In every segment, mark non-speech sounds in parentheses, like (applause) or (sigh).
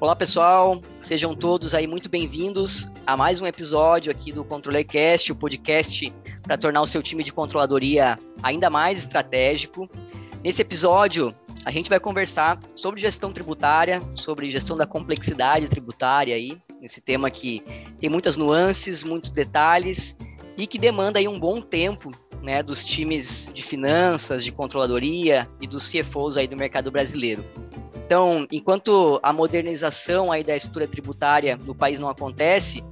Olá pessoal, sejam todos aí muito bem-vindos a mais um episódio aqui do ControllerCast, o podcast para tornar o seu time de controladoria ainda mais estratégico. Nesse episódio, a gente vai conversar sobre gestão tributária, sobre gestão da complexidade tributária aí, esse tema que tem muitas nuances, muitos detalhes e que demanda aí um bom tempo né, dos times de finanças, de controladoria e dos CFOs aí do mercado brasileiro. Então, enquanto a modernização aí da estrutura tributária no país não acontece,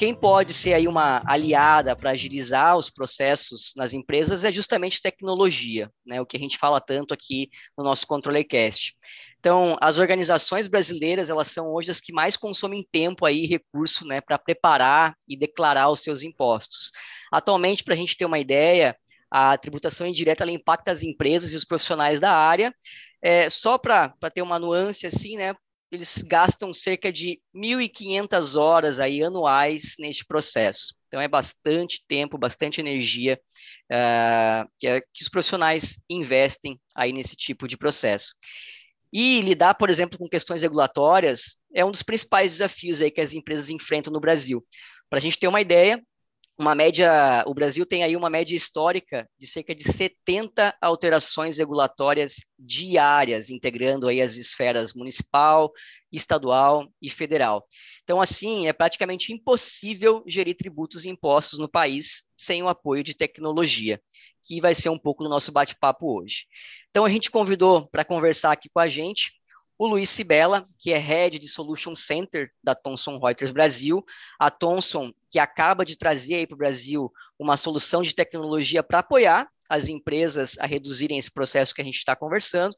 quem pode ser aí uma aliada para agilizar os processos nas empresas é justamente tecnologia, né? O que a gente fala tanto aqui no nosso ControllerCast. Então, as organizações brasileiras, elas são hoje as que mais consomem tempo aí, recurso, né, para preparar e declarar os seus impostos. Atualmente, para a gente ter uma ideia, a tributação indireta ela impacta as empresas e os profissionais da área é, só para ter uma nuance assim, né? Eles gastam cerca de 1.500 horas aí anuais neste processo. Então é bastante tempo, bastante energia uh, que, é, que os profissionais investem aí nesse tipo de processo. E lidar, por exemplo, com questões regulatórias é um dos principais desafios aí que as empresas enfrentam no Brasil. Para a gente ter uma ideia, uma média, o Brasil tem aí uma média histórica de cerca de 70 alterações regulatórias diárias, integrando aí as esferas municipal, estadual e federal. Então, assim, é praticamente impossível gerir tributos e impostos no país sem o apoio de tecnologia, que vai ser um pouco do nosso bate-papo hoje. Então, a gente convidou para conversar aqui com a gente o Luiz Sibela, que é Head de Solution Center da Thomson Reuters Brasil. A Thomson, que acaba de trazer para o Brasil uma solução de tecnologia para apoiar as empresas a reduzirem esse processo que a gente está conversando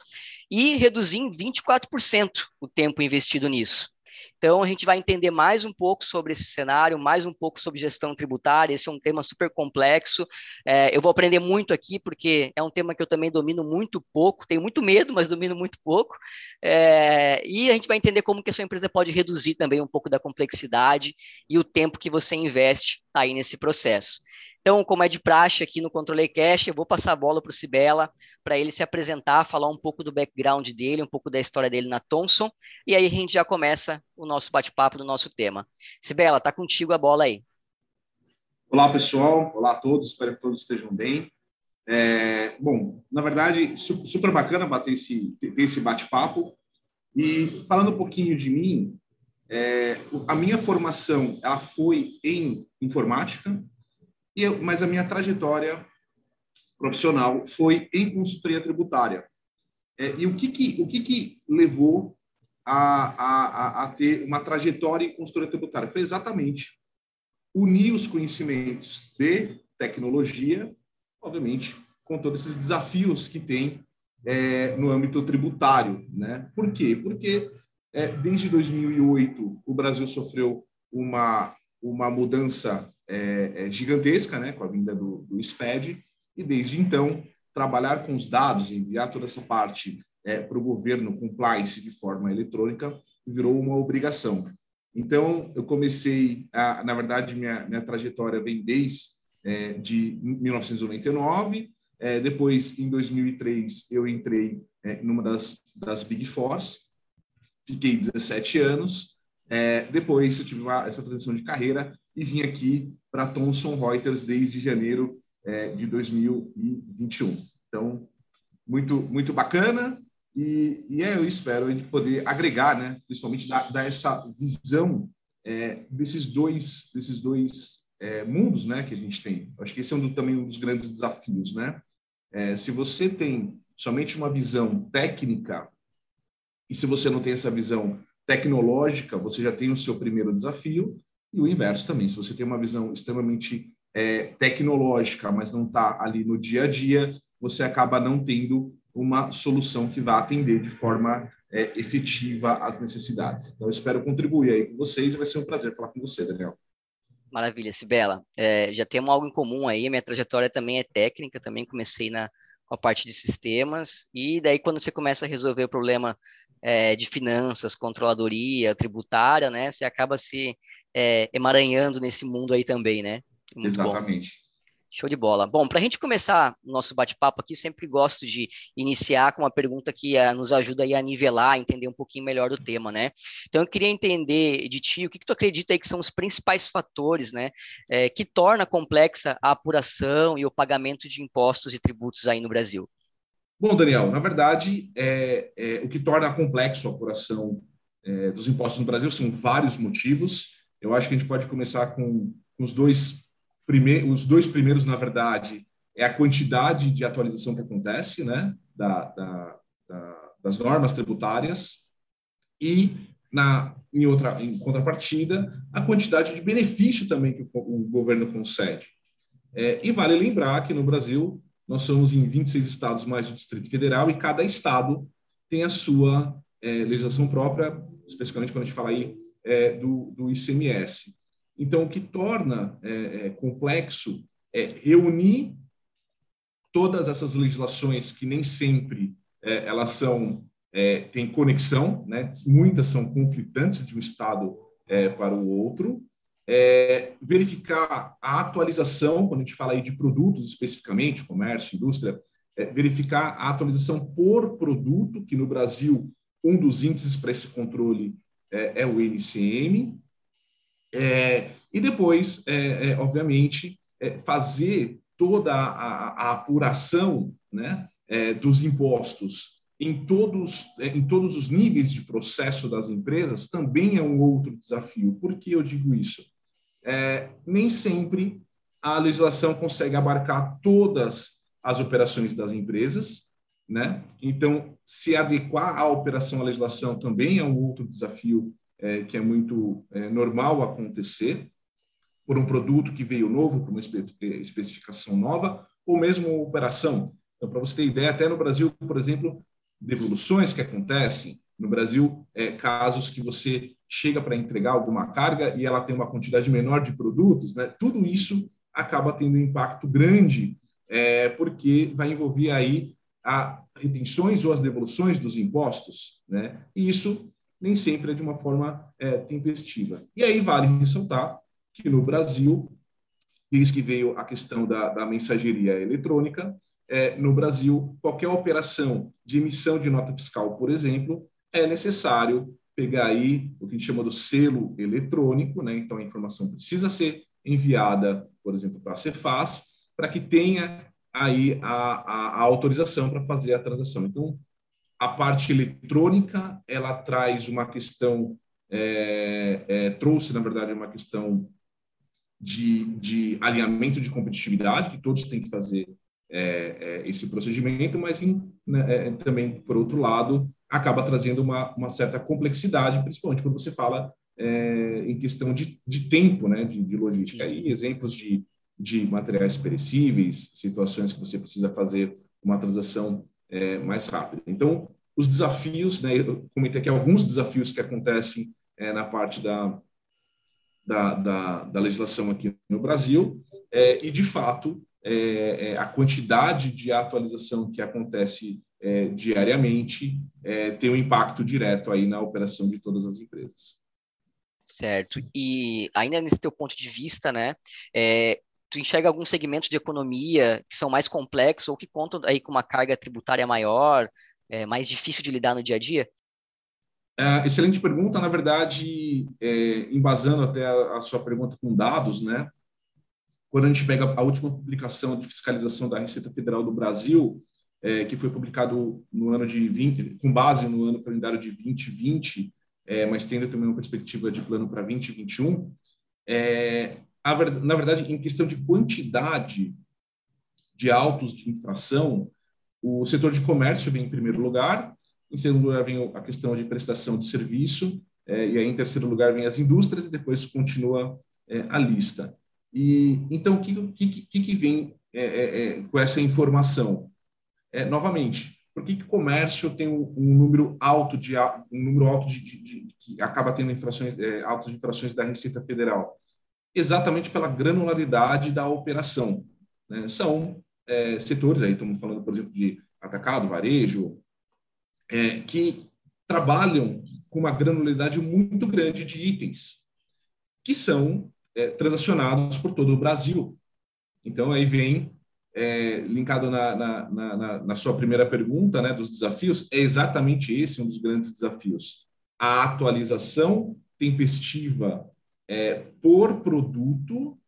e reduzir em 24% o tempo investido nisso. Então, a gente vai entender mais um pouco sobre esse cenário, mais um pouco sobre gestão tributária. Esse é um tema super complexo. É, eu vou aprender muito aqui, porque é um tema que eu também domino muito pouco. Tenho muito medo, mas domino muito pouco. É, e a gente vai entender como que a sua empresa pode reduzir também um pouco da complexidade e o tempo que você investe aí nesse processo. Então, como é de praxe aqui no Controle Cash, eu vou passar a bola para o Sibela, para ele se apresentar, falar um pouco do background dele, um pouco da história dele na Thomson, e aí a gente já começa o nosso bate-papo do nosso tema. Sibela, tá contigo a bola aí. Olá, pessoal. Olá a todos. Espero que todos estejam bem. É, bom, na verdade, super bacana bater esse, ter esse bate-papo. E falando um pouquinho de mim, é, a minha formação ela foi em informática, e eu, mas a minha trajetória profissional foi em consultoria tributária. É, e o que que, o que, que levou a, a, a, ter uma trajetória em consultoria tributária? Foi exatamente unir os conhecimentos de tecnologia, obviamente, com todos esses desafios que tem é, no âmbito tributário. Né? Por quê? Porque é, desde 2008 o Brasil sofreu uma, uma mudança é, é, gigantesca, né, com a vinda do, do SPED, e desde então trabalhar com os dados, enviar toda essa parte é, para o governo compliance de forma eletrônica virou uma obrigação. Então, eu comecei, a, na verdade, minha, minha trajetória vem desde é, de 1999, é, depois, em 2003, eu entrei é, numa das, das Big Fours, fiquei 17 anos, é, depois eu tive uma, essa transição de carreira e vim aqui para Thomson Reuters desde janeiro é, de 2021. Então, muito, muito bacana e, e é, eu espero a gente poder agregar, né, principalmente dar, dar essa visão é, desses dois, desses dois é, mundos né, que a gente tem. Acho que esse é um também um dos grandes desafios. Né? É, se você tem somente uma visão técnica e se você não tem essa visão tecnológica, você já tem o seu primeiro desafio, e o inverso também. Se você tem uma visão extremamente é, tecnológica, mas não está ali no dia a dia, você acaba não tendo uma solução que vá atender de forma é, efetiva as necessidades. Então, espero contribuir aí com vocês e vai ser um prazer falar com você, Daniel. Maravilha, Sibela. É, já temos algo em comum aí, minha trajetória também é técnica, também comecei na com a parte de sistemas, e daí quando você começa a resolver o problema é, de finanças, controladoria, tributária, né, você acaba se é, emaranhando nesse mundo aí também, né? Muito Exatamente. Bom. Show de bola. Bom, para a gente começar o nosso bate-papo aqui, sempre gosto de iniciar com uma pergunta que uh, nos ajuda a nivelar, a entender um pouquinho melhor do tema, né? Então, eu queria entender de ti, o que, que tu acredita aí que são os principais fatores, né, é, que torna complexa a apuração e o pagamento de impostos e tributos aí no Brasil? Bom, Daniel, na verdade, é, é o que torna complexo a apuração é, dos impostos no Brasil são vários motivos. Eu acho que a gente pode começar com, os dois Primeiro, os dois primeiros, na verdade, é a quantidade de atualização que acontece, né, da, da, da, das normas tributárias e na em outra em contrapartida a quantidade de benefício também que o, o governo concede. É, e vale lembrar que no Brasil nós somos em 26 estados mais o Distrito Federal e cada estado tem a sua é, legislação própria, especificamente quando a gente fala aí é, do, do ICMS. Então, o que torna é, é, complexo é reunir todas essas legislações que nem sempre é, elas são é, têm conexão, né? Muitas são conflitantes de um estado é, para o outro. É, verificar a atualização, quando a gente fala aí de produtos especificamente, comércio, indústria, verificar a atualização por produto, que no Brasil um dos índices para esse controle é, o NCM, é, e depois, é, é, obviamente, é, fazer toda a, a apuração né, é, dos impostos em todos, é, em todos os níveis de processo das empresas também é um outro desafio. Por que eu digo isso? nem sempre a legislação consegue abarcar todas as operações das empresas, né? Então, se adequar à operação à legislação também é um outro desafio é, que é muito é, normal acontecer por um produto que veio novo, por uma é, especificação nova, ou mesmo uma operação. Então, para você ter ideia, até no Brasil, por exemplo, devoluções que acontecem, no Brasil, é, casos que você chega para entregar alguma carga e ela tem uma quantidade menor de produtos, né? tudo isso acaba tendo um impacto grande, é, porque vai envolver aí a retenções ou as devoluções dos impostos, né? E isso nem sempre é de uma forma é, tempestiva. E aí vale ressaltar que no Brasil, desde que veio a questão da, da mensageria eletrônica, é, no Brasil, qualquer operação de emissão de nota fiscal, por exemplo, é necessário pegar aí o que a gente chama do selo eletrônico, né? então a informação precisa ser enviada, por exemplo, para a Cefaz, para que tenha aí a, a, a autorização para fazer a transação. Então, a parte eletrônica ela traz uma questão é, é, trouxe na verdade uma questão de, de, alinhamento de competitividade que todos têm que fazer é, é esse procedimento, mas em, né, é, também por outro lado acaba trazendo uma, uma, certa complexidade, principalmente quando você fala é, em questão de, de tempo, né, de, de logística. E exemplos de, de materiais perecíveis, situações que você precisa fazer uma transação é, mais rápida. Então, os desafios, né, eu comentei aqui alguns desafios que acontecem é, na parte da, da, da, da, legislação aqui no Brasil, é, e, de fato, é, é a quantidade de atualização que acontece é, diariamente tem um impacto direto aí na operação de todas as empresas. Certo. E ainda nesse teu ponto de vista, né, é, tu enxerga alguns segmentos de economia que são mais complexos ou que contam aí com uma carga tributária maior, é, mais difícil de lidar no dia a dia? É, excelente pergunta. Na verdade, é, embasando até a, a, sua pergunta com dados, né? Quando a gente pega a última publicação de fiscalização da Receita Federal do Brasil, é, que foi publicado no ano de 20, com base no ano calendário de 2020, é, mas tendo também uma perspectiva de plano para 2021, é, na verdade, em questão de quantidade de autos de infração, o setor de comércio vem em primeiro lugar, em segundo lugar vem a questão de prestação de serviço, é, e aí em terceiro lugar vem as indústrias, e depois continua é, a lista. E Então, o que, que, que vem é, é, é, com essa informação? É, novamente, por que, que o comércio tem um, um, número alto de um número alto de, de, de que acaba tendo infrações altas de infrações da Receita Federal? Exatamente pela granularidade da operação. Né? São é, setores, aí estamos falando, por exemplo, de atacado, varejo, é, que trabalham com uma granularidade muito grande de itens, que são é, transacionados por todo o Brasil. Então, aí vem, é, linkado na, na, na, na, sua primeira pergunta, né, dos desafios, é exatamente esse um dos grandes desafios. A atualização tempestiva é, por produto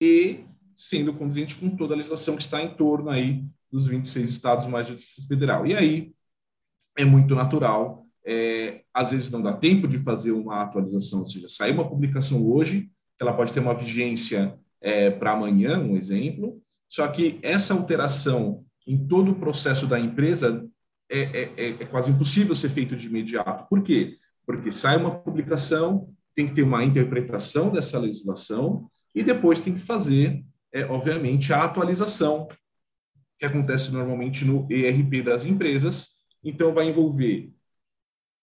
e sendo condizente com toda a legislação que está em torno aí dos 26 estados mais do Distrito Federal. E aí é muito natural, é, às vezes não dá tempo de fazer uma atualização, ou seja, sair uma publicação hoje, ela pode ter uma vigência é, para amanhã, um exemplo, só que essa alteração em todo o processo da empresa é, é, é, é quase impossível ser feito de imediato. Por quê? Porque sai uma publicação, tem que ter uma interpretação dessa legislação e depois tem que fazer, é, obviamente, a atualização, que acontece normalmente no ERP das empresas. Então, vai envolver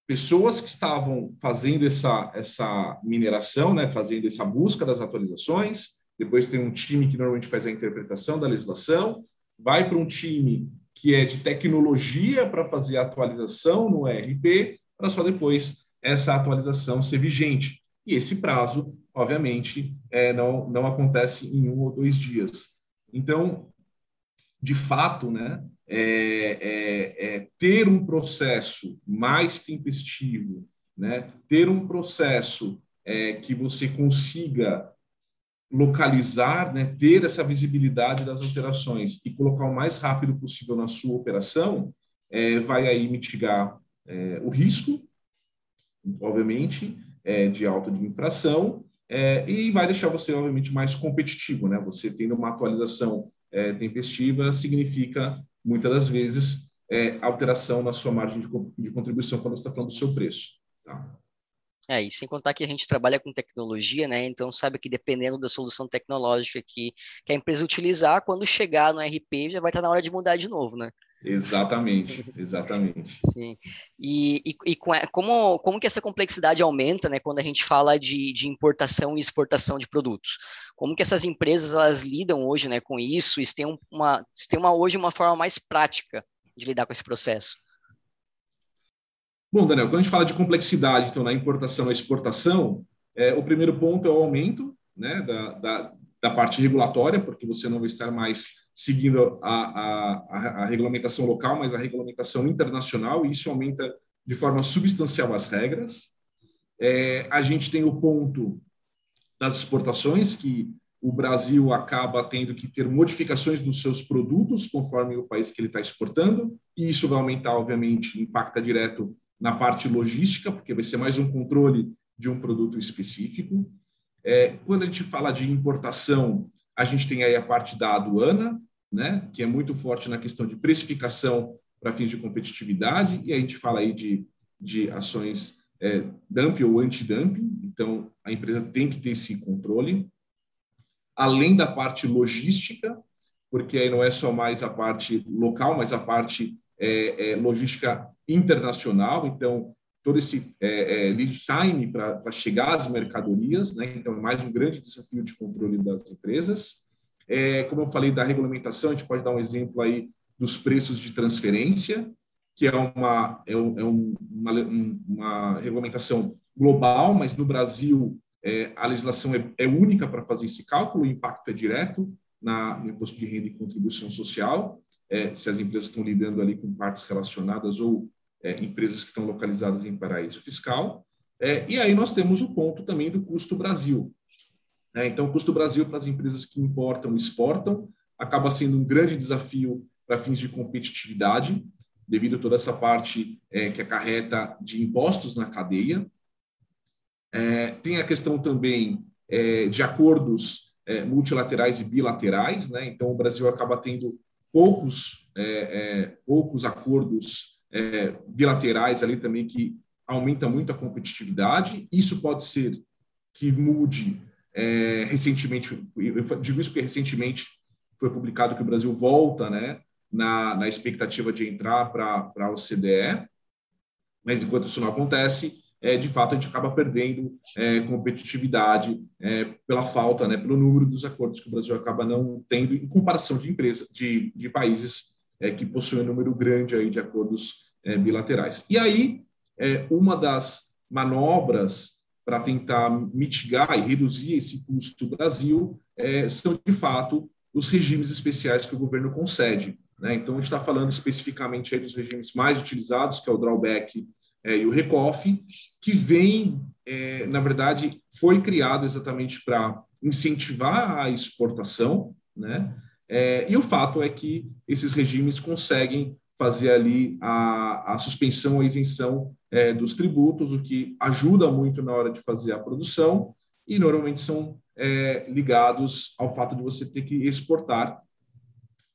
pessoas que estavam fazendo essa, essa mineração, né, fazendo essa busca das atualizações, depois tem um time que normalmente faz a interpretação da legislação, vai para um time que é de tecnologia para fazer a atualização no ERP, para só depois essa atualização ser vigente. E esse prazo, obviamente, é, não, não acontece em um ou dois dias. Então, de fato, né, é, é, é ter um processo mais tempestivo, né, ter um processo é, que você consiga localizar, né, ter essa visibilidade das alterações e colocar o mais rápido possível na sua operação, é, vai aí mitigar é, o risco, obviamente, é, de alta de infração é, e vai deixar você, obviamente, mais competitivo. Né? Você tendo uma atualização é, tempestiva significa, muitas das vezes, é, alteração na sua margem de, de contribuição quando você está falando do seu preço. Tá? É, e sem contar que a gente trabalha com tecnologia, né? Então sabe que dependendo da solução tecnológica que, que a empresa utilizar, quando chegar no RP já vai estar na hora de mudar de novo, né? Exatamente, (laughs) exatamente. Sim. E, e, e como, como que essa complexidade aumenta, né, quando a gente fala de, de importação e exportação de produtos? Como que essas empresas elas lidam hoje, né, com isso? Se tem uma, tem uma hoje uma forma mais prática de lidar com esse processo? Bom, Daniel, quando a gente fala de complexidade, então, na importação e exportação, é, o primeiro ponto é o aumento né, da, da, da parte regulatória, porque você não vai estar mais seguindo a, a, a, regulamentação local, mas a regulamentação internacional, e isso aumenta de forma substancial as regras. É, a gente tem o ponto das exportações, que o Brasil acaba tendo que ter modificações dos seus produtos conforme o país que ele está exportando, e isso vai aumentar, obviamente, impacta direto na parte logística, porque vai ser mais um controle de um produto específico. É, quando a gente fala de importação, a gente tem aí a parte da aduana, né, que é muito forte na questão de precificação para fins de competitividade, e a gente fala aí de, de ações é, dumping ou anti-dumping, então a empresa tem que ter esse controle. Além da parte logística, porque aí não é só mais a parte local, mas a parte é, é, logística internacional, então todo esse é, é lead time para chegar às mercadorias, né? então é mais um grande desafio de controle das empresas. É, como eu falei da regulamentação, a gente pode dar um exemplo aí dos preços de transferência, que é uma, é, um, é uma, uma, regulamentação global, mas no Brasil é, a legislação é, é única para fazer esse cálculo, o impacto é direto na, no imposto de renda e contribuição social, é, se as empresas estão lidando ali com partes relacionadas ou é, empresas que estão localizadas em paraíso fiscal. É, e aí nós temos o ponto também do custo Brasil, né? Então, o custo Brasil para as empresas que importam e exportam acaba sendo um grande desafio para fins de competitividade, devido a toda essa parte é, que acarreta de impostos na cadeia. É, tem a questão também é, de acordos é, multilaterais e bilaterais, né? então o Brasil acaba tendo poucos, é, é, poucos acordos bilaterais ali também que aumenta muito a competitividade. Isso pode ser que mude é, recentemente, eu digo isso porque recentemente foi publicado que o Brasil volta né, na, na expectativa de entrar para a OCDE, mas enquanto isso não acontece, é, de fato a gente acaba perdendo é, competitividade é, pela falta, né, pelo número dos acordos que o Brasil acaba não tendo em comparação de empresas, de, de países é, que possuem um número grande aí de acordos é, bilaterais. E aí, é, uma das manobras para tentar mitigar e reduzir esse custo do Brasil é, são, de fato, os regimes especiais que o governo concede. Né? Então, a gente está falando especificamente aí dos regimes mais utilizados, que é o drawback é, e o recoff, que vem, é, na verdade, foi criado exatamente para incentivar a exportação, né? É, e o fato é que esses regimes conseguem fazer ali a, a suspensão ou isenção é, dos tributos, o que ajuda muito na hora de fazer a produção, e normalmente são é, ligados ao fato de você ter que exportar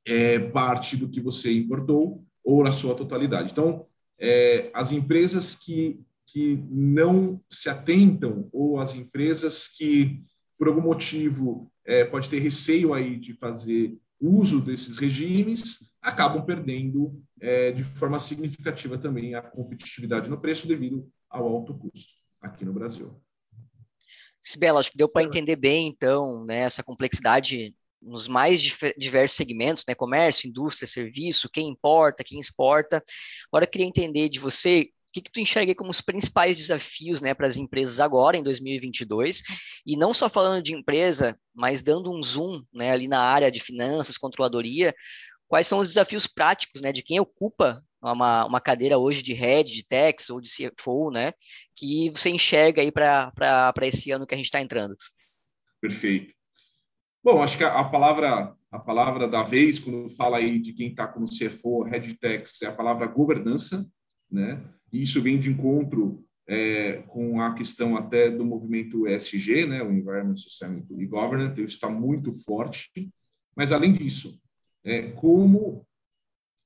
é, parte do que você importou ou na sua totalidade. Então, é, as empresas que, que não se atentam ou as empresas que, por algum motivo, é, pode ter receio aí de fazer uso desses regimes, acabam perdendo é, de forma significativa também a competitividade no preço devido ao alto custo aqui no Brasil. Sibela, acho que deu para entender bem, então, né, essa complexidade nos mais diversos segmentos, né, comércio, indústria, serviço, quem importa, quem exporta. Agora eu queria entender de você que, que tu enxerga como os principais desafios né, para as empresas agora, em 2022, e não só falando de empresa, mas dando um zoom né, ali na área de finanças, controladoria, quais são os desafios práticos né, de quem ocupa uma, uma cadeira hoje de head, de tax ou de CFO, né, que você enxerga aí para esse ano que a gente está entrando? Perfeito. Bom, acho que a, palavra a palavra da vez quando fala aí de quem está como CFO, head tax, é a palavra governança, né? E isso vem de encontro é, com a questão até do movimento ESG, né? O Environment, Sustainability Governance, isso está muito forte. Mas além disso, é, como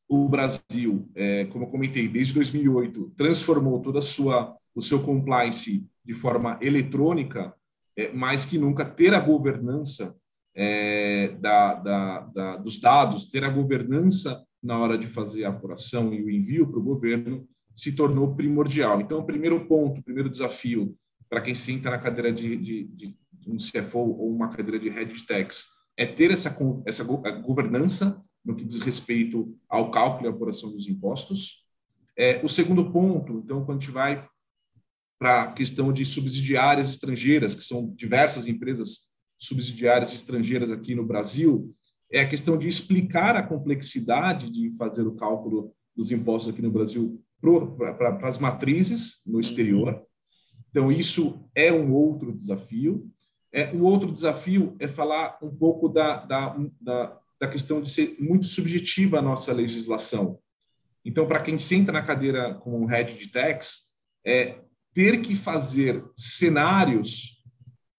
o Brasil, é, como eu comentei, desde 2008, transformou toda a sua o seu compliance de forma eletrônica, é, mais que nunca ter a governança é, da, da, da, dos dados, ter a governança na hora de fazer a apuração e o envio para o governo se tornou primordial. Então, o primeiro ponto, o primeiro desafio para quem senta na cadeira de, de, de, um CFO ou uma cadeira de head de tax é ter essa, essa governança no que diz respeito ao cálculo e apuração dos impostos. É, o segundo ponto, então, quando a gente vai para a questão de subsidiárias estrangeiras, que são diversas empresas subsidiárias estrangeiras aqui no Brasil, é a questão de explicar a complexidade de fazer o cálculo dos impostos aqui no Brasil para as matrizes no exterior. Então, isso é um outro desafio. É, o outro desafio é falar um pouco da, da, da, da questão de ser muito subjetiva a nossa legislação. Então, para quem senta na cadeira como um head de tax, é ter que fazer cenários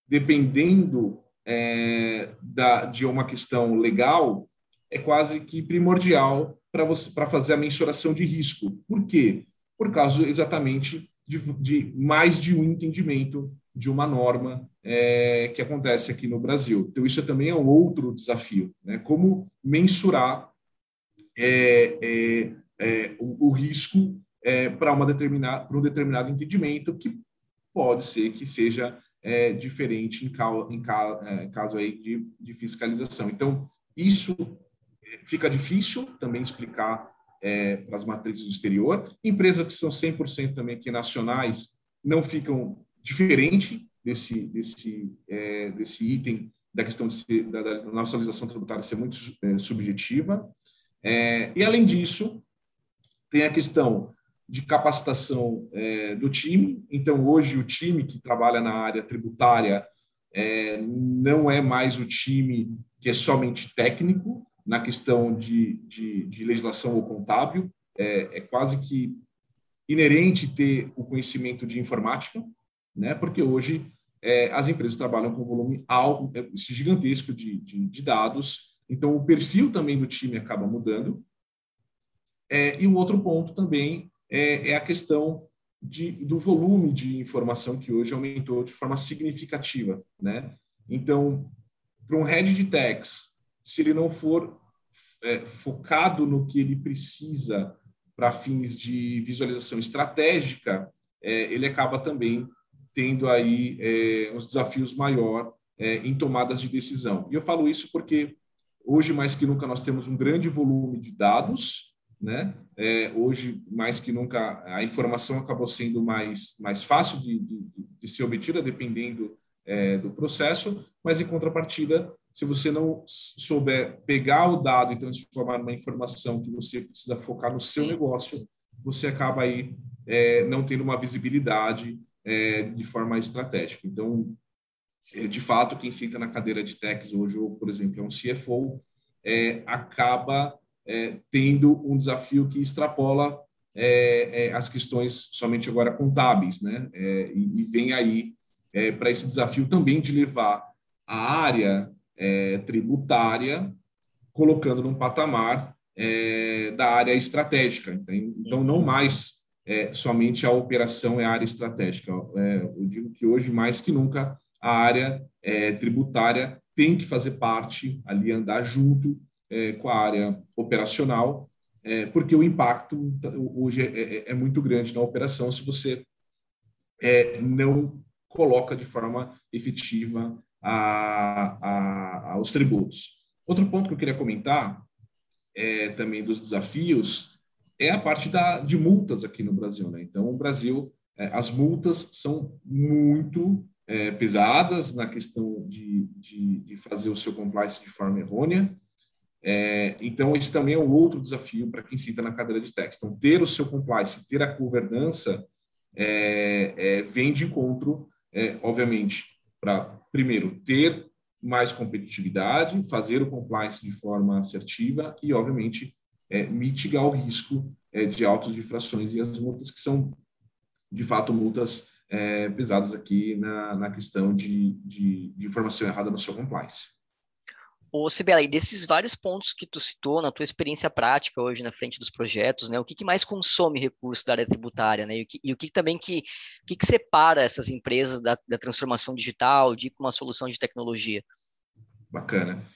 dependendo é, da, de uma questão legal é quase que primordial para fazer a mensuração de risco. Por quê? Por causa exatamente de, de mais de um entendimento de uma norma é, que acontece aqui no Brasil. Então, isso também é um outro desafio, né? Como mensurar é, é, é o, o, risco é, para um determinado entendimento que pode ser que seja é, diferente em, cal, em, cal, caso aí de, de fiscalização. Então, isso fica difícil também explicar é, para as matrizes do exterior. Empresas que são 100% também aqui nacionais não ficam diferente desse, desse, é, desse item da questão ser, da, da nacionalização tributária ser muito é, subjetiva. É, e, além disso, tem a questão de capacitação é, do time. Então, hoje, o time que trabalha na área tributária é, não é mais o time que é somente técnico, na questão de, de, de legislação ou contábil, é, é, quase que inerente ter o conhecimento de informática, né? porque hoje é, as empresas trabalham com volume alto, é, gigantesco de, de, de, dados, então o perfil também do time acaba mudando. É, e o outro ponto também é, é a questão de, do volume de informação que hoje aumentou de forma significativa. Né? Então, para um head de tax, se ele não for é, focado no que ele precisa para fins de visualização estratégica, é, ele acaba também tendo aí é, uns desafios maior é, em tomadas de decisão. E eu falo isso porque hoje mais que nunca nós temos um grande volume de dados, né? É, hoje mais que nunca a informação acabou sendo mais mais fácil de, de, de ser obtida dependendo é, do processo, mas em contrapartida se você não souber pegar o dado e transformar numa informação que você precisa focar no seu negócio, você acaba aí é, não tendo uma visibilidade é, de forma estratégica. Então, é, de fato, quem senta na cadeira de techs hoje, ou, por exemplo, é um CFO, é, acaba é, tendo um desafio que extrapola é, as questões somente agora contábeis, né? E, e, vem aí para esse desafio também de levar a área tributária, colocando num patamar da área estratégica. Então, então não mais somente a operação é a área estratégica. eu digo que hoje, mais que nunca, a área tributária tem que fazer parte ali, andar junto é, com a área operacional, é, porque o impacto hoje é, é, é, muito grande na operação se você é, não coloca de forma efetiva a, a, os tributos. Outro ponto que eu queria comentar é, também dos desafios é a parte da, de multas aqui no Brasil. Né? Então, o Brasil, é, as multas são muito é, pesadas na questão de, de, de, fazer o seu compliance de forma errônea. É, então, esse também é um outro desafio para quem senta na cadeira de tax. Então, ter o seu compliance, ter a governança, é, é, vem de encontro, obviamente, para, primeiro, ter mais competitividade, fazer o compliance de forma assertiva e, obviamente, é, mitigar o risco é, de de infrações e as multas que são, de fato, multas pesadas aqui na, na questão de, de, de informação errada no seu compliance. Ô, Sibela, e desses vários pontos que tu citou na tua experiência prática hoje na frente dos projetos, né, o que, que mais consome recurso da área tributária, né, e o que, e o que também que, o que, que separa essas empresas da, da transformação digital, de uma solução de tecnologia? Bacana.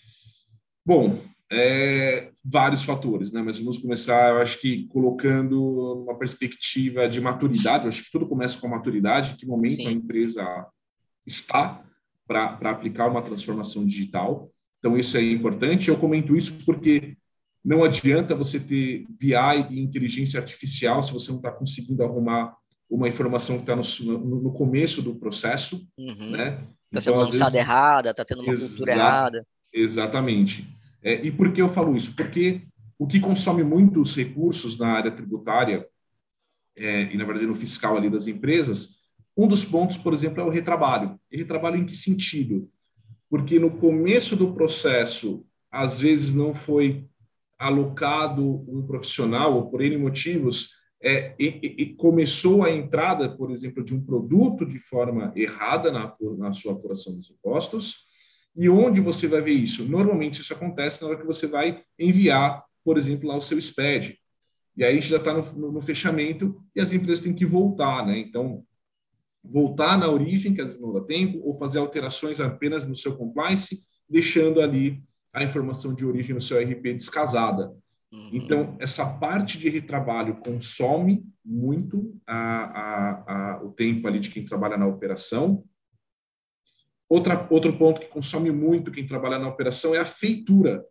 Bom, é, vários fatores, né, mas vamos começar, eu acho que colocando uma perspectiva de maturidade, eu acho que tudo começa com a maturidade, que momento Sim. a empresa está para aplicar uma transformação digital, então, isso é importante. Eu comento isso porque não adianta você ter BI e inteligência artificial se você não está conseguindo arrumar uma informação que está no, no, começo do processo, uhum. né? Está sendo então, lançada vezes... errada, está tendo uma Exa cultura errada. Exatamente. É, e por que eu falo isso? Porque o que consome muitos recursos na área tributária é, e, na verdade, no fiscal ali das empresas, um dos pontos, por exemplo, é o retrabalho. E retrabalho em que sentido? Porque no começo do processo, às vezes não foi alocado um profissional, ou por N motivos, é, e, e, começou a entrada, por exemplo, de um produto de forma errada na, na sua apuração dos impostos. E onde você vai ver isso? Normalmente isso acontece na hora que você vai enviar, por exemplo, lá o seu SPED. E aí já está no, no, no, fechamento e as empresas têm que voltar, né? Então, voltar na origem, que às vezes não dá tempo, ou fazer alterações apenas no seu compliance, deixando ali a informação de origem no seu RP descasada. Uhum. Então, essa parte de retrabalho consome muito a, a, a, o tempo ali de quem trabalha na operação. Outra, outro ponto que consome muito quem trabalha na operação é a feitura.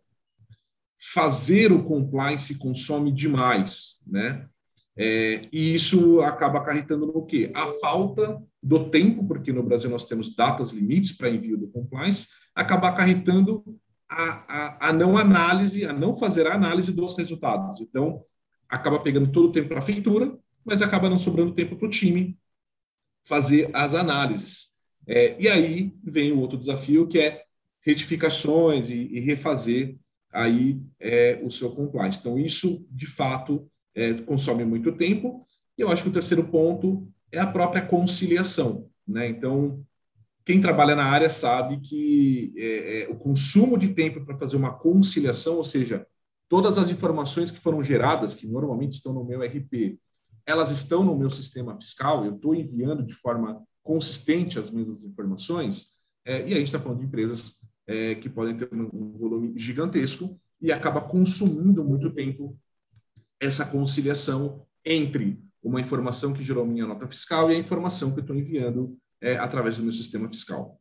Fazer o compliance consome demais, né? É, e isso acaba acarretando no quê? A falta do tempo, porque no Brasil nós temos datas limites para envio do compliance, acaba acarretando a, a, a, não análise, a não fazer a análise dos resultados. Então, acaba pegando todo o tempo para a feitura, mas acaba não sobrando tempo para o time fazer as análises. É, e aí vem o outro desafio, que é retificações e, e refazer aí é, o seu compliance. Então, isso, de fato, é, consome muito tempo. E eu acho que o terceiro ponto é a própria conciliação. Né? Então, quem trabalha na área sabe que é, é, o consumo de tempo para fazer uma conciliação, ou seja, todas as informações que foram geradas, que normalmente estão no meu RP, elas estão no meu sistema fiscal, eu estou enviando de forma consistente as mesmas informações, é, e a gente está falando de empresas é, que podem ter um volume gigantesco e acaba consumindo muito tempo essa conciliação entre uma informação que gerou minha nota fiscal e a informação que eu estou enviando é, através do meu sistema fiscal.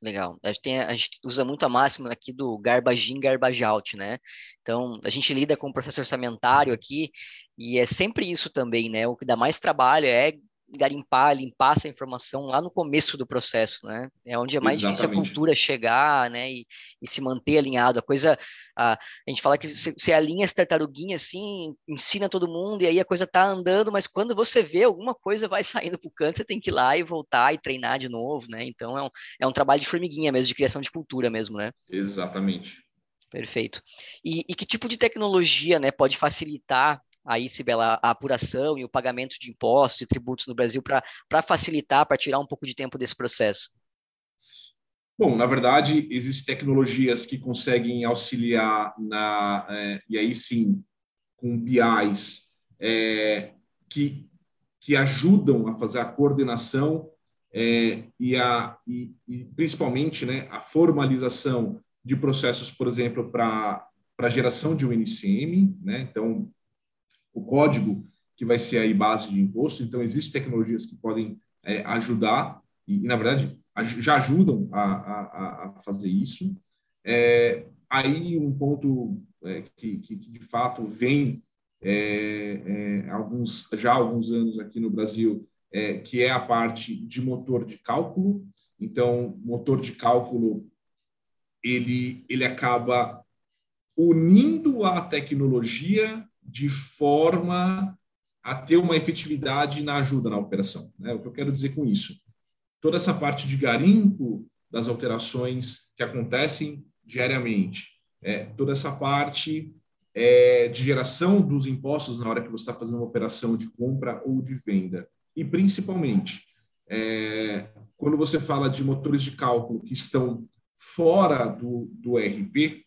Legal. A gente, tem, a gente, usa muito a máxima aqui do garbage in, garbage out, né? Então, a gente lida com o processo orçamentário aqui e é sempre isso também, né? O que dá mais trabalho é garimpar, limpar essa informação lá no começo do processo, né? É onde é mais Exatamente. difícil a cultura chegar, né? E, e, se manter alinhado. A coisa, a, a gente fala que você alinha as tartaruguinhas assim, ensina todo mundo, e aí a coisa tá andando, mas quando você vê alguma coisa vai (laughs) saindo pro canto, você tem que ir lá e voltar e treinar de novo, né? Então é um, é um trabalho de formiguinha mesmo, de criação de cultura mesmo, né? Exatamente. Perfeito. E, e que tipo de tecnologia, né, pode facilitar aí, Sibela, a apuração e o pagamento de impostos e tributos no Brasil para facilitar, para tirar um pouco de tempo desse processo? Bom, na verdade, existem tecnologias que conseguem auxiliar na, é, e aí sim, com BIs, é, que, que ajudam a fazer a coordenação é, e, a, e, e, principalmente né, a formalização de processos, por exemplo, para geração de um NCM, né? Então, o código que vai ser aí base de imposto. Então, existem tecnologias que podem é, ajudar, e, na verdade, já ajudam a, a, a fazer isso. É, aí, um ponto é, que, que, de fato vem é, é, alguns, já há alguns anos aqui no Brasil, é, que é a parte de motor de cálculo. Então, motor de cálculo, ele, ele acaba unindo a tecnologia de forma a ter uma efetividade na ajuda na operação. Né? O que eu quero dizer com isso? Toda essa parte de garimpo das alterações que acontecem diariamente, é, toda essa parte é, de geração dos impostos na hora que você está fazendo uma operação de compra ou de venda. E, principalmente, é, quando você fala de motores de cálculo que estão fora do, do RP,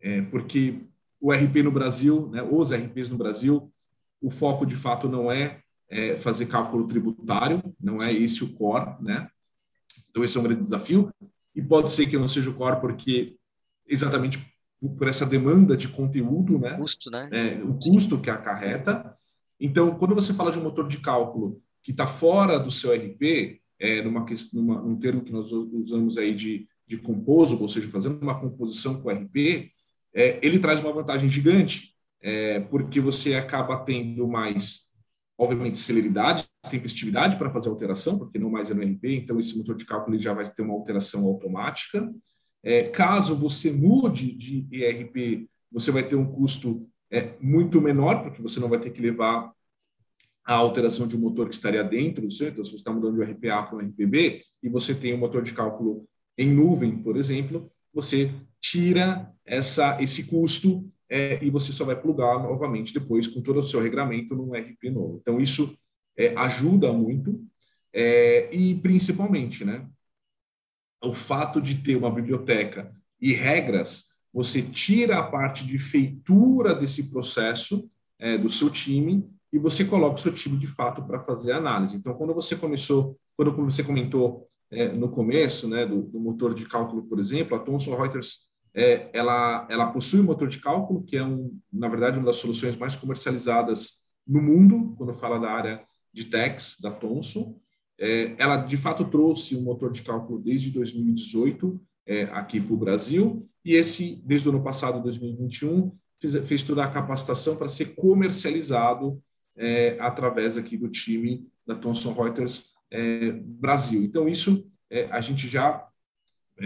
é, porque o RP no Brasil, né, os RPs no Brasil, o foco de fato não é, é, fazer cálculo tributário, não é esse o core, né? Então esse é um grande desafio e pode ser que não seja o core porque exatamente por essa demanda de conteúdo, né? Custo, né? É, o custo que acarreta. Então, quando você fala de um motor de cálculo que está fora do seu RP, é, numa, numa, um termo que nós usamos aí de, de composable, ou seja, fazendo uma composição com o RP, é, ele traz uma vantagem gigante, é, porque você acaba tendo mais, obviamente, celeridade, tempestividade para fazer a alteração, porque não mais é no RP, então esse motor de cálculo já vai ter uma alteração automática. É, caso você mude de ERP, você vai ter um custo é, muito menor, porque você não vai ter que levar a alteração de um motor que estaria dentro do então se você está mudando de RP A para um RPB, e você tem um motor de cálculo em nuvem, por exemplo, você tira essa, esse custo é, e você só vai plugar novamente depois com todo o seu regramento num RP novo. Então, isso é, ajuda muito é, e, principalmente, né, o fato de ter uma biblioteca e regras, você tira a parte de feitura desse processo é, do seu time e você coloca o seu time de fato para fazer a análise. Então, quando você começou, quando você comentou é, no começo, né, do, do, motor de cálculo, por exemplo, a Thomson Reuters é, ela, ela possui um motor de cálculo, que é, um, na verdade, uma das soluções mais comercializadas no mundo, quando fala da área de techs da Thomson. É, ela, de fato, trouxe um motor de cálculo desde 2018 é, aqui para o Brasil, e esse, desde o ano passado, 2021, fez, fez toda a capacitação para ser comercializado é, através aqui do time da Thomson Reuters é, Brasil. Então, isso é, a gente já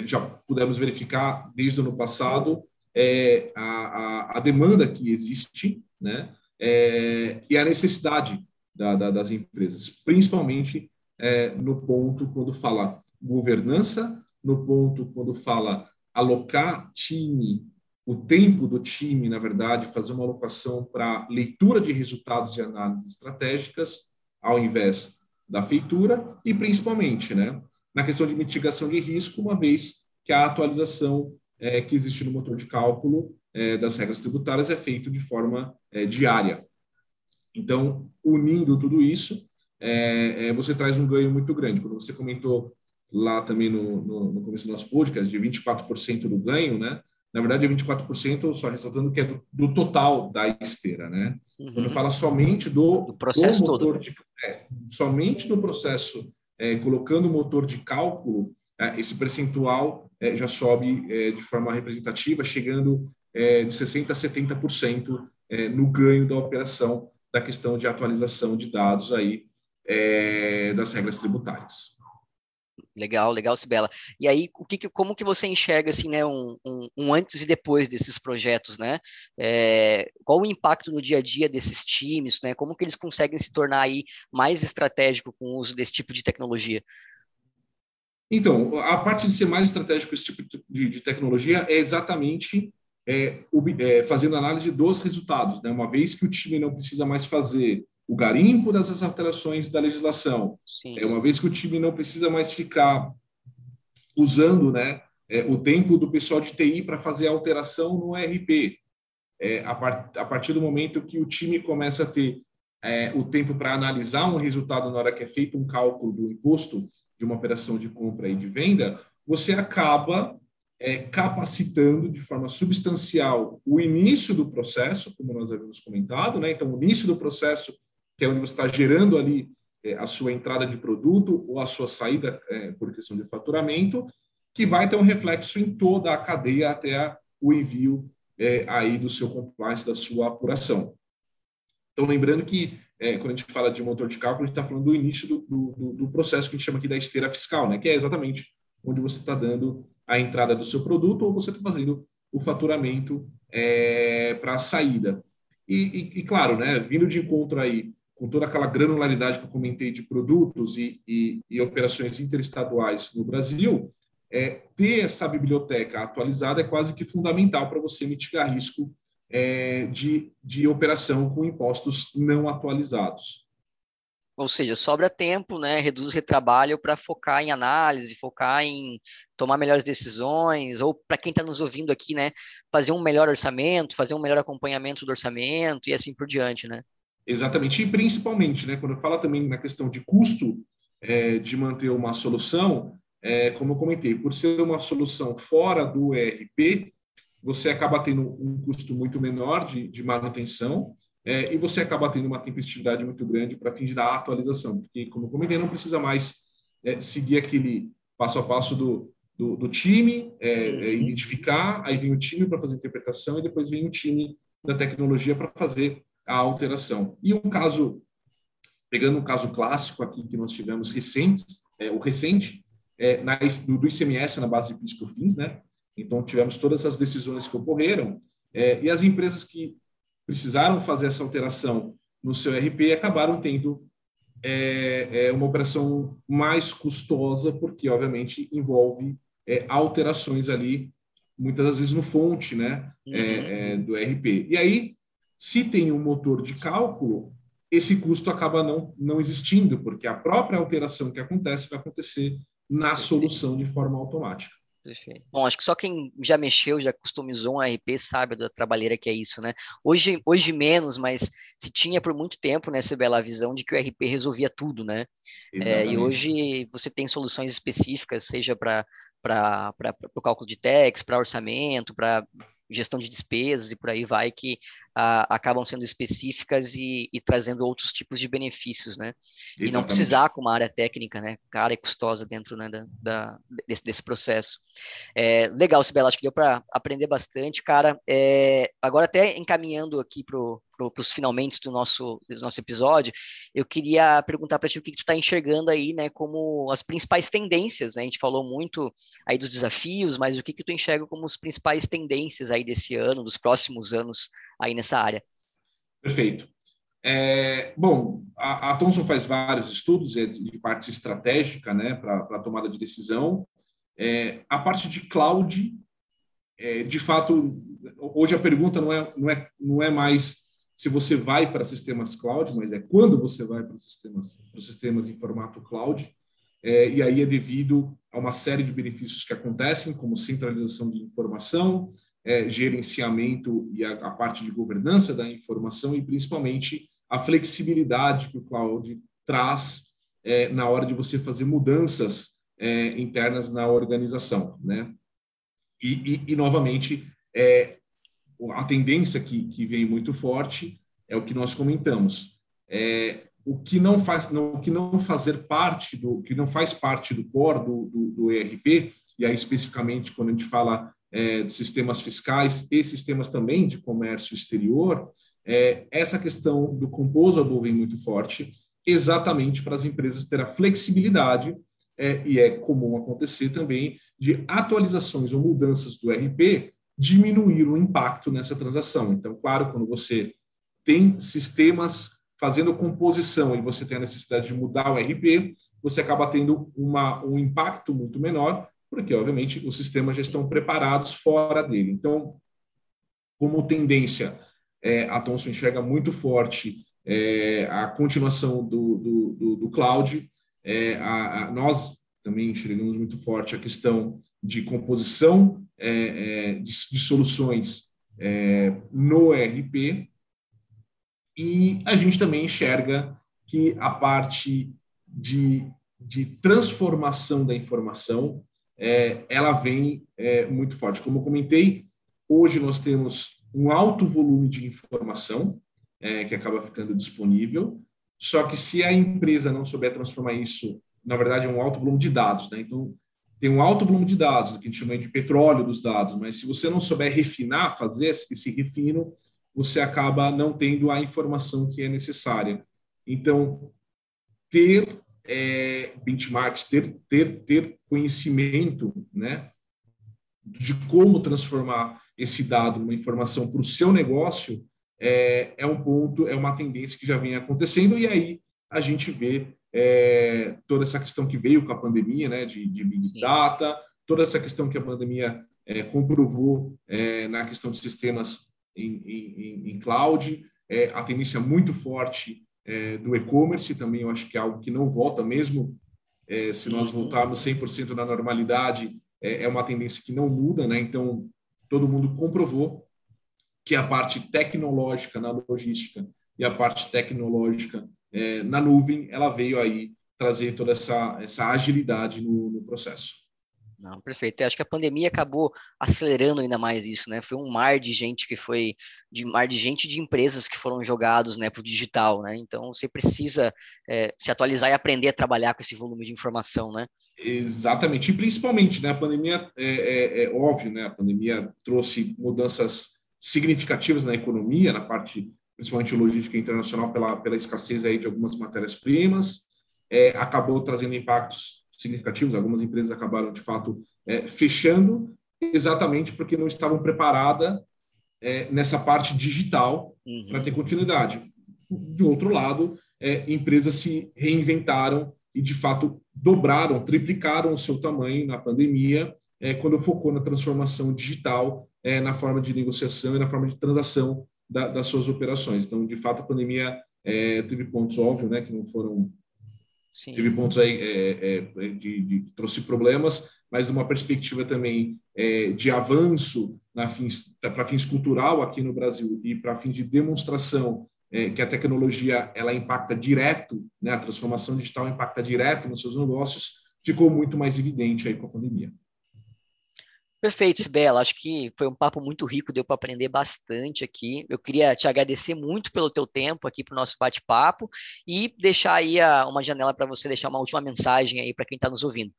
já pudemos verificar desde o ano passado é, a, a, a, demanda que existe, né, é, e a necessidade da, da, das empresas, principalmente é, no ponto quando fala governança, no ponto quando fala alocar time, o tempo do time, na verdade, fazer uma alocação para leitura de resultados e análises estratégicas, ao invés da feitura, e principalmente, né, na questão de mitigação de risco, uma vez que a atualização é, que existe no motor de cálculo é, das regras tributárias é feito de forma é, diária. Então, unindo tudo isso, é, é, você traz um ganho muito grande. Quando você comentou lá também no, no, no começo do nosso podcast de 24% do ganho, né? Na verdade, é 24%, só ressaltando que é do, do total da esteira, né? Uhum. Quando fala somente do, do processo do motor todo. De, é, somente do processo é, colocando o motor de cálculo, é, esse percentual é, já sobe é, de forma representativa, chegando é, de 60% a 70% é, no ganho da operação da questão de atualização de dados aí das regras tributárias. Legal, legal, Sibela. E aí, o que, como que você enxerga assim, né, um, um, um antes e depois desses projetos, né? É, qual o impacto no dia a dia desses times, né? Como que eles conseguem se tornar aí mais estratégico com o uso desse tipo de tecnologia? Então, a parte de ser mais estratégico esse tipo de, de tecnologia é exatamente é, é, fazendo análise dos resultados, né? Uma vez que o time não precisa mais fazer o garimpo dessas alterações da legislação, Sim. é uma vez que o time não precisa mais ficar usando, né, é, o tempo do pessoal de TI para fazer a alteração no RP. É, a, a, partir do momento que o time começa a ter é, o tempo para analisar um resultado na hora que é feito um cálculo do imposto de uma operação de compra e de venda, você acaba é, capacitando de forma substancial o início do processo, como nós havíamos comentado, né? Então, o início do processo, que é onde você está gerando ali a sua entrada de produto ou a sua saída é, por questão de faturamento, que vai ter um reflexo em toda a cadeia até o envio é, aí do seu compliance, da sua apuração. Então, lembrando que é, quando a gente fala de motor de cálculo, a gente está falando do início do, do, do, processo que a gente chama aqui da esteira fiscal, né? que é exatamente onde você está dando a entrada do seu produto ou você está fazendo o faturamento é, para a saída. E, e, e, claro, né, vindo de encontro aí com toda aquela granularidade que eu comentei de produtos e, e, e operações interestaduais no Brasil, é, ter essa biblioteca atualizada é quase que fundamental para você mitigar risco é, de, de operação com impostos não atualizados. Ou seja, sobra tempo, né? reduz o retrabalho para focar em análise, focar em tomar melhores decisões, ou para quem está nos ouvindo aqui, né, fazer um melhor orçamento, fazer um melhor acompanhamento do orçamento e assim por diante, né? Exatamente, e principalmente, né, quando fala também na questão de custo é, de manter uma solução, é, como eu comentei, por ser uma solução fora do ERP, você acaba tendo um custo muito menor de, de manutenção é, e você acaba tendo uma tempestividade muito grande para fins da atualização, porque, como eu comentei, não precisa mais é, seguir aquele passo a passo do, do, do time, é, é identificar, aí vem o time para fazer a interpretação e depois vem o time da tecnologia para fazer a alteração. E um caso, pegando um caso clássico aqui que nós tivemos recentes, é, o recente, é, na, do, do ICMS na base de PIS COFINS, né? Então, tivemos todas as decisões que ocorreram é, e as empresas que precisaram fazer essa alteração no seu RP acabaram tendo é, é, uma operação mais custosa, porque, obviamente, envolve é, alterações ali, muitas das vezes no fonte né, é, uhum. É, do RP. E aí, se tem um motor de cálculo, esse custo acaba não, não existindo, porque a própria alteração que acontece vai acontecer na solução de forma automática. Perfeito. Bom, acho que só quem já mexeu, já customizou um RP sabe da trabalheira que é isso, né? Hoje, hoje menos, mas se tinha por muito tempo, né, bela visão de que o RP resolvia tudo, né? É, e hoje você tem soluções específicas, seja para o cálculo de tax, para orçamento, para gestão de despesas e por aí vai, que ah, acabam sendo específicas e, e, trazendo outros tipos de benefícios, né? Exatamente. E não precisar com uma área técnica, né? Cara e custosa dentro né, da, da desse, desse, processo. É, legal, Sibela, acho que deu para aprender bastante, cara. É, agora até encaminhando aqui para para os finalmente do nosso, do nosso episódio, eu queria perguntar para ti o que, que tu está enxergando aí, né, como as principais tendências, né? A gente falou muito aí dos desafios, mas o que, que tu enxerga como as principais tendências aí desse ano, dos próximos anos aí nessa área? Perfeito. É, bom, a, a, Thomson faz vários estudos é, de parte estratégica, né, para tomada de decisão. É, a parte de cloud, é, de fato, hoje a pergunta não é, não é, não é mais se você vai para sistemas cloud, mas é quando você vai para sistemas, para sistemas em formato cloud. É, e aí é devido a uma série de benefícios que acontecem, como centralização de informação, é, gerenciamento e a, a, parte de governança da informação e principalmente a flexibilidade que o cloud traz é, na hora de você fazer mudanças é, internas na organização, né? E, e, e novamente, é, a tendência que, que vem muito forte é o que nós comentamos. É, o que não faz, não, o que não fazer parte do, que não faz parte do core do, do, do ERP, e aí especificamente quando a gente fala é, de sistemas fiscais e sistemas também de comércio exterior, é, essa questão do composable vem muito forte, exatamente para as empresas ter a flexibilidade, é, e é comum acontecer também, de atualizações ou mudanças do RP diminuir o impacto nessa transação. Então, claro, quando você tem sistemas fazendo composição e você tem a necessidade de mudar o RP, você acaba tendo uma, um impacto muito menor, porque, obviamente, os sistemas já estão preparados fora dele. Então, como tendência, é, a Thomson enxerga muito forte é, a continuação do, do, do, do cloud. É, a, a, nós também enxergamos muito forte a questão de composição é, é, de, de, soluções é, no RP. E a gente também enxerga que a parte de, de transformação da informação ela vem muito forte. Como eu comentei, hoje nós temos um alto volume de informação é, que acaba ficando disponível. Só que se a empresa não souber transformar isso, na verdade, é um alto volume de dados, né? Então, tem um alto volume de dados, que a gente chama de petróleo dos dados, mas se você não souber refinar, fazer esse refino, você acaba não tendo a informação que é necessária. Então, ter é, benchmarks, ter, ter, ter conhecimento né, de como transformar esse dado numa informação para o seu negócio é, é, um ponto, é uma tendência que já vem acontecendo, e aí a gente vê é, toda essa questão que veio com a pandemia, né, de, de Big Sim. Data, toda essa questão que a pandemia é, comprovou é, na questão de sistemas em, em, em cloud, é, a tendência muito forte é, do e-commerce também, eu acho que é algo que não volta, mesmo se nós uhum. voltarmos 100% na normalidade, é, uma tendência que não muda, né? Então, todo mundo comprovou que a parte tecnológica na logística e a parte tecnológica é, na nuvem, ela veio aí trazer toda essa, essa agilidade no, no processo. Não, perfeito. Eu acho que a pandemia acabou acelerando ainda mais isso, né? Foi um mar de gente que foi, de mar de gente de empresas que foram jogados, né, para o digital, né? Então você precisa é, se atualizar e aprender a trabalhar com esse volume de informação, né? Exatamente, e principalmente, né? A pandemia é, é, é óbvio, né? A pandemia trouxe mudanças significativas na economia, na parte principalmente logística internacional, pela, pela escassez aí de algumas matérias-primas, é, acabou trazendo impactos significativos. Algumas empresas acabaram, de fato, é, fechando, exatamente porque não estavam preparadas é, nessa parte digital uhum. para ter continuidade. De outro lado, é, empresas se reinventaram e, de fato, dobraram, triplicaram o seu tamanho na pandemia, é, quando focou na transformação digital é, na forma de negociação e na forma de transação da, das suas operações. Então, de fato, a pandemia é, teve pontos óbvios, né, que não foram Sim. teve pontos aí é, é, de, de, trouxe problemas, mas de uma perspectiva também é, de avanço para fins cultural aqui no Brasil e para fins de demonstração é, que a tecnologia ela impacta direto, né, a transformação digital impacta direto nos seus negócios, ficou muito mais evidente aí com a pandemia. Perfeito, Sibela. Acho que foi um papo muito rico, deu para aprender bastante aqui. Eu queria te agradecer muito pelo teu tempo aqui para o nosso bate-papo e deixar aí uma janela para você deixar uma última mensagem aí para quem está nos ouvindo.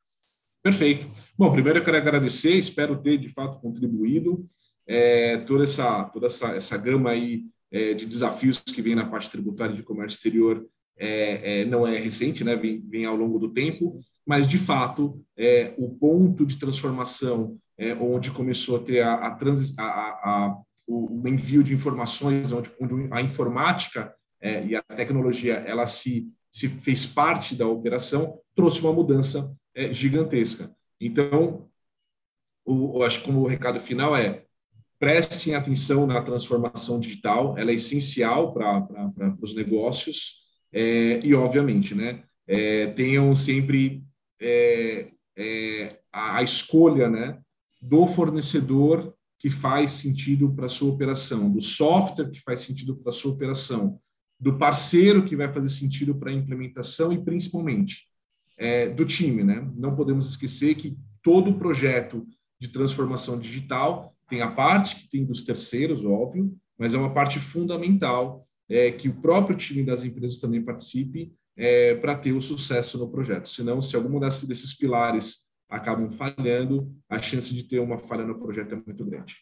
Perfeito. Bom, primeiro eu quero agradecer, espero ter de fato contribuído é, toda essa toda essa, essa gama aí é, de desafios que vem na parte tributária de comércio exterior é, é, não é recente, né? Vem, vem ao longo do tempo, mas de fato é, o ponto de transformação é, onde começou a ter a, a, trans, a, a, o envio de informações, onde, onde a informática é, e a tecnologia ela se, se fez parte da operação, trouxe uma mudança é, gigantesca. Então, o, acho que como o recado final é prestem atenção na transformação digital, ela é essencial para os negócios é, e, obviamente, né, é, tenham sempre é, é, a, a, escolha, né, do fornecedor que faz sentido para a sua operação, do software que faz sentido para a sua operação, do parceiro que vai fazer sentido para a implementação e, principalmente, é, do time. Né? Não podemos esquecer que todo projeto de transformação digital tem a parte que tem dos terceiros, óbvio, mas é uma parte fundamental é, que o próprio time das empresas também participe é, para ter o sucesso no projeto. Senão, se algum desses pilares acabam falhando, a chance de ter uma falha no projeto é muito grande.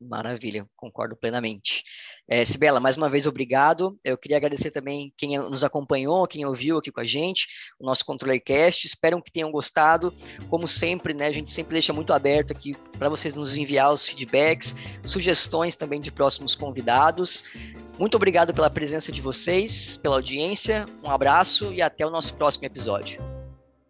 Maravilha, concordo plenamente. É, Sibela, mais uma vez, obrigado. Eu queria agradecer também quem nos acompanhou, quem ouviu aqui com a gente, o nosso ControllerCast. Espero que tenham gostado. Como sempre, né, a gente sempre deixa muito aberto aqui para vocês nos enviar os feedbacks, sugestões também de próximos convidados. Muito obrigado pela presença de vocês, pela audiência. Um abraço e até o nosso próximo episódio.